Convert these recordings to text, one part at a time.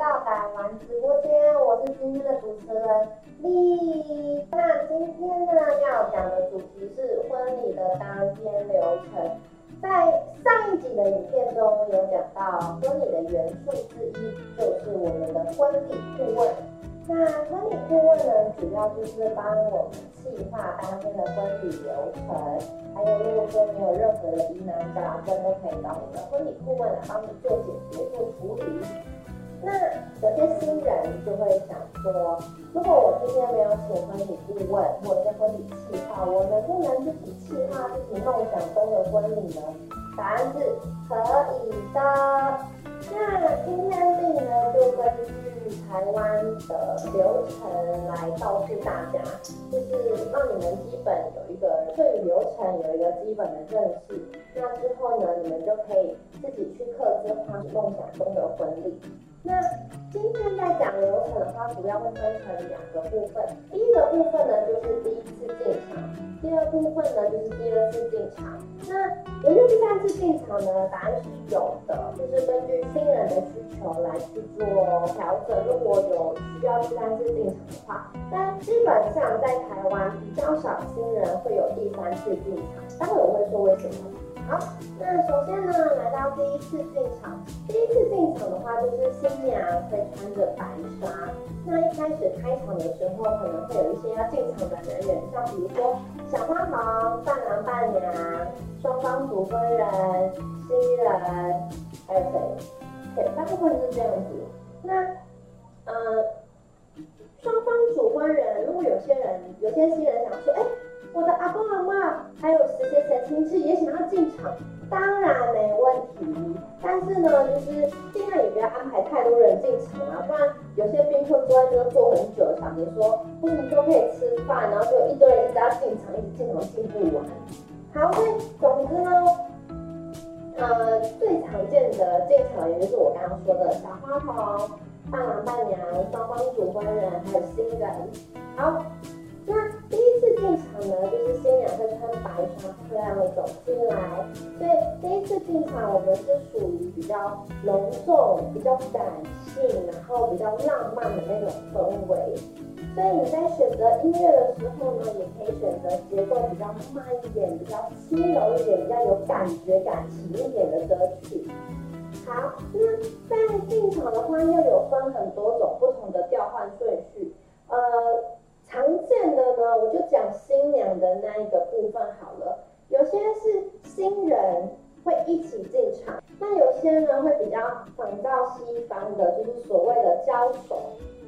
到台湾直播间，我是今天的主持人丽。那今天呢要讲的主题是婚礼的当天流程。在上一集的影片中有讲到，婚礼的元素之一就是我们的婚礼顾问。那婚礼顾问呢，主要就是帮我们计划当天的婚礼流程，还有如果说你有任何的疑难杂症，都可以找我们的婚礼顾问来帮你做解决、做处理。那有些新人就会想说，如果我今天没有请婚礼顾问或者婚礼策划，我能不能自己策划自己梦想中的婚礼呢？答案是可以的。那今天丽呢，就根据台湾的流程来告诉大家，就是让你们基本有一个对流程有一个基本的认识。那之后呢，你们就可以自己去刻制化梦想中的婚礼。那今天在讲流程的话，主要会分成两个部分。第一个部分呢，就是第一次进场；第二部分呢，就是第二次进场。那有没有第三次进场呢？答案是有的，就是根据新人的需求来去做调整。如果有需要第三次进场的话，但基本上在台湾比较少新人会有第三次进场。待会我会说为什么。好，那首先呢，来到第一次进场。第一次进场的话，就是新娘会穿着白纱。那一开始开场的时候，可能会有一些要进场的人员，像比如说小花童、伴郎伴娘、双方主婚人、新人，还有谁？对，大部分是这样子。那，呃，双方主婚人，如果有些人，有些新人想说，哎。我的阿公阿妈还有谁谁谁亲戚也想要进场，当然没问题。但是呢，就是尽量也不要安排太多人进场啊，不然有些宾客坐在这个坐很久，想着说为什么都可以吃饭，然后就一堆人一直要进场，一直进场进不完。好，所以总之呢，呃，最常见的进场人就是我刚刚说的小花童、伴郎伴娘、双方主婚人还有新人。好。那第次进场呢，就是新娘会穿白纱，漂亮的走进来。所以第一次进场，我们是属于比较隆重、比较感性，然后比较浪漫的那种氛围。所以你在选择音乐的时候呢，也可以选择节奏比较慢一点、比较轻柔一点、比较有感觉、感情一点的歌曲。好，那在进场的话，又有分很多种不同的调换顺序，呃。常见的呢，我就讲新娘的那一个部分好了。有些是新人会一起进场，那有些呢会比较仿照西方的，就是所谓的交手。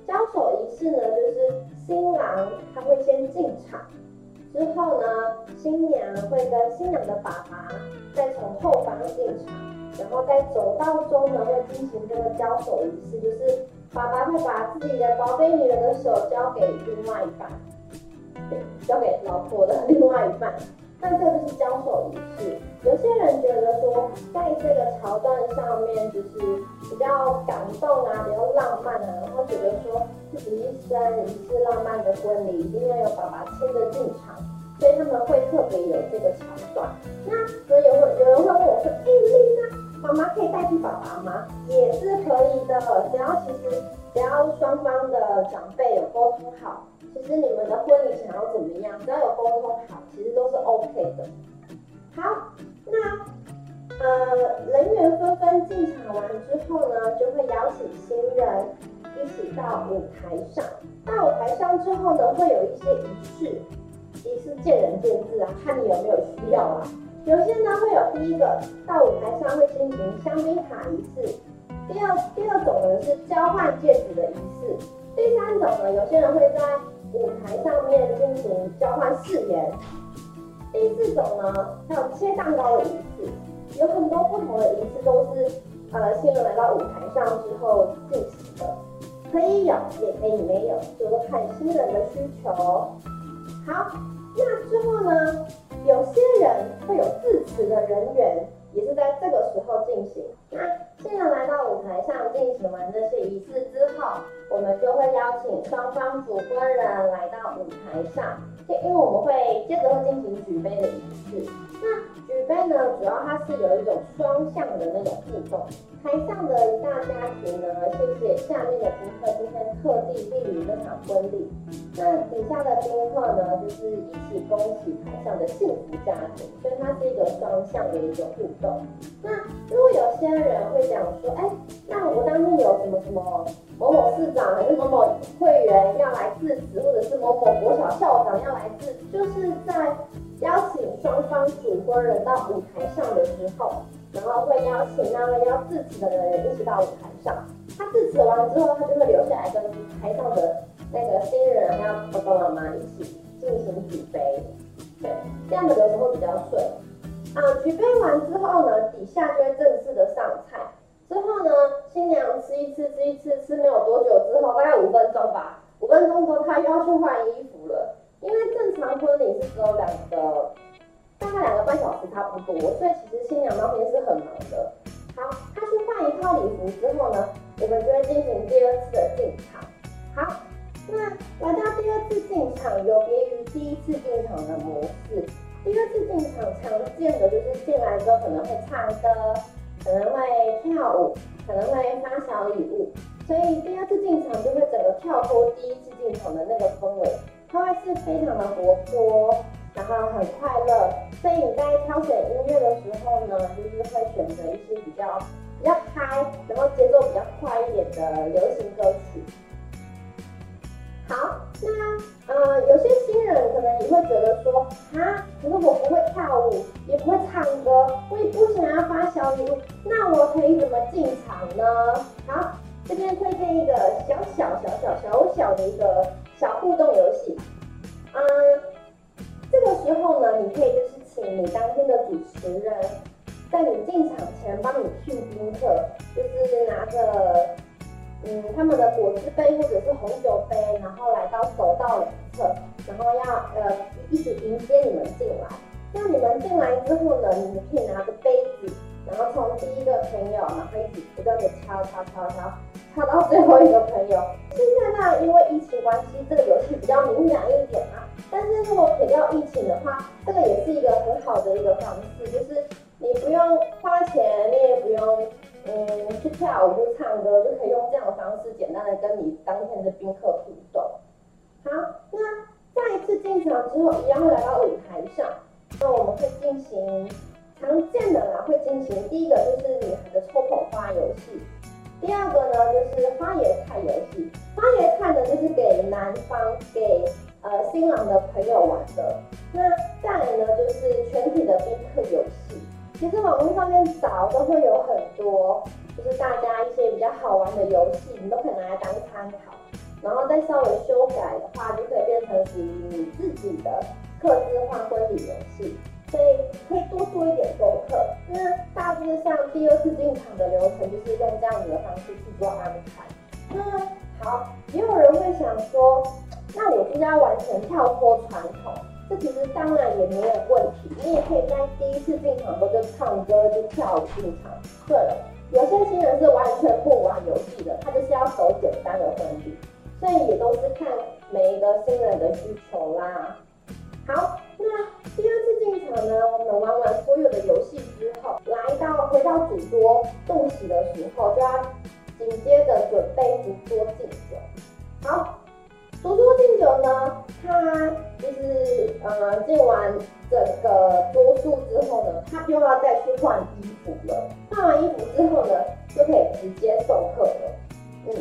交手仪式呢，就是新郎他会先进场，之后呢，新娘会跟新娘的爸爸再从后方进场，然后在走道中呢会进行这个交手仪式，就是。爸爸会把自己的宝贝女人的手交给另外一半，交给老婆的另外一半，那这个就是交手仪式。有些人觉得说，在这个桥段上面，就是比较感动啊，比较浪漫啊，然后觉得说自己一生一次浪漫的婚礼，一定要有爸爸牵着进场，所以他们会特别有这个桥段。那所以有有人会问我说，哎，丽娜。妈妈可以代替爸爸吗？也是可以的，只要其实只要双方的长辈有沟通好，其实你们的婚礼想要怎么样，只要有沟通好，其实都是 OK 的。好，那呃人员纷纷进场完之后呢，就会邀请新人一起到舞台上。到舞台上之后呢，会有一些仪式，仪式见仁见智啊，看你有没有需要啊。有些呢会有第一个到舞台上会进行香槟卡仪式，第二第二种呢是交换戒指的仪式，第三种呢有些人会在舞台上面进行交换誓言，第四种呢还有切蛋糕的仪式，有很多不同的仪式都是呃新人来到舞台上之后进行的，可以有也可以没有，就是看新人的需求。好，那之后呢？有些人会有致辞的人员，也是在这个时候进行。那新人来到舞台上进行完这些仪式之后，我们就会邀请双方主婚人来到舞台上，因为我们会接着会进行举杯的仪式。那举杯呢，主要它是有一种双向的那种互动。台上的一大家庭呢，谢谢下面的宾客今天特地莅临这场婚礼。那底下的宾客呢，就是一起恭喜台上的幸福家庭，所以它是一个双向的一个互动。那如果有些人会讲说，哎，那我当天有什么什么某某市长还是某某会员要来致辞，或者是某某国小校长要来致，就是在邀请双方主婚人到舞台上的时候。然后会邀请那位要致辞的人一起到舞台上，他致辞完之后，他就会留下来跟台上的那个新人还有爸爸妈妈一起进行举杯，对，这样的流程会比较顺。啊，举杯完之后呢，底下就会正式的上菜。之后呢，新娘吃一次吃一次，吃没有多久之后，大概五分钟吧，五分钟之后她又要去换衣服了，因为正常婚礼是只有两个。大概两个半小时差不多，所以其实新娘当天是很忙的。好，她去换一套礼服之后呢，我们就会进行第二次的进场。好，那来到第二次进场，有别于第一次进场的模式。第二次进场常见的就是进来之后可能会唱歌，可能会跳舞，可能会发小礼物。所以第二次进场就会整个跳脱第一次进场的那个氛围，它会是非常的活泼。然后很快乐，所以你在挑选音乐的时候呢，就是会选择一些比较比较嗨，然后节奏比较快一点的流行歌曲。好，那呃有些新人可能也会觉得说，啊，可是我不会跳舞，也不会唱歌，我也不想要发小礼物，那我可以怎么进场呢？好，这边推荐一个小小小小小小的一个小互动游戏，嗯。这个时候呢，你可以就是请你当天的主持人，在你进场前帮你聘宾客，就是拿着嗯他们的果汁杯或者是红酒杯，然后来到走道两侧，然后要呃一起迎接你们进来。那你们进来之后呢，你们可以拿着杯子，然后从第一个朋友，然后一直不断的敲敲敲敲，敲到最后一个朋友。现在呢，因为疫情关系，这个游戏比较敏感一点啊。但是如果撇掉疫情的话，这个也是一个很好的一个方式，就是你不用花钱，跳舞、去唱歌，就可以用这样的方式简单的跟你当天的宾客互动。好，那再一次进场之后，一样会来到舞台上，那我们会进行常见的啦，会进行第一个就是女孩的抽捧花游戏，第二个呢就是花野菜游戏，花野菜呢就是给男方给。呃，新郎的朋友玩的，那再来呢，就是全体的宾客游戏。其实网络上面找都会有很多，就是大家一些比较好玩的游戏，你都可以拿来当参考，然后再稍微修改的话，就可以变成属于你自己的客制化婚礼游戏。所以可以多做一点功课。那大致上第二次进场的流程就是用这样子的方式去做安排。那好，也有人会想说。那我就要完全跳脱传统，这其实当然也没有问题。你也可以在第一次进场的时候就唱歌就跳舞进场。对了，有些新人是完全不玩游戏的，他就是要走简单的婚礼，所以也都是看每一个新人的需求啦。好，那第二次进场呢，我们玩完所有的游戏之后，来到回到主桌洞席的时候，就要紧接着准备主桌敬酒。好。主桌敬酒呢，他就是呃敬完整个桌数之后呢，他就要再去换衣服了。换完衣服之后呢，就可以直接送客了。嗯，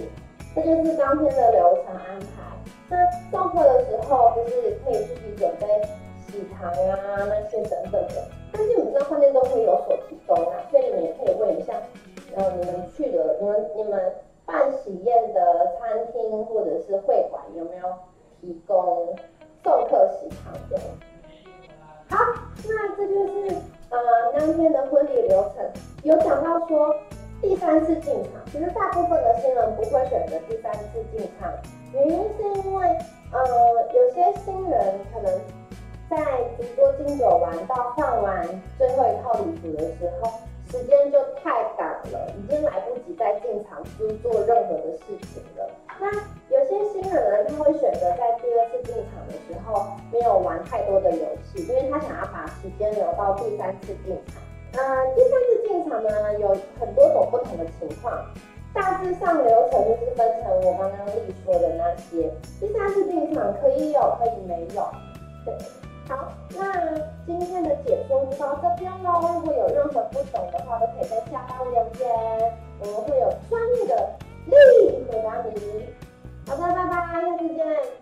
这就是当天的流程安排。那送客的时候，就是可以自己准备喜糖啊那些等等的。但是我们知道饭店都会有所提供啊，所以你们也可以问一下，呃，你们去的，你们你们。办喜宴的餐厅或者是会馆有没有提供送客喜糖这样？好，那这就是呃当天的婚礼流程。有讲到说第三次进场，其实大部分的新人不会选择第三次进场，原因是因为呃有些新人可能在直播敬酒完到换完最后一套礼服的时候。时间就太赶了，已经来不及再进场去做任何的事情了。那有些新人呢，他会选择在第二次进场的时候没有玩太多的游戏，因为他想要把时间留到第三次进场。呃，第三次进场呢，有很多种不同的情况，大致上流程就是分成我刚刚例说的那些。第三次进场可以有，可以没有。对，好那今天的解说就到这边喽如果有任何不懂的话都可以在下方留言我们会有专业的莉莉回答你好的拜拜下次见。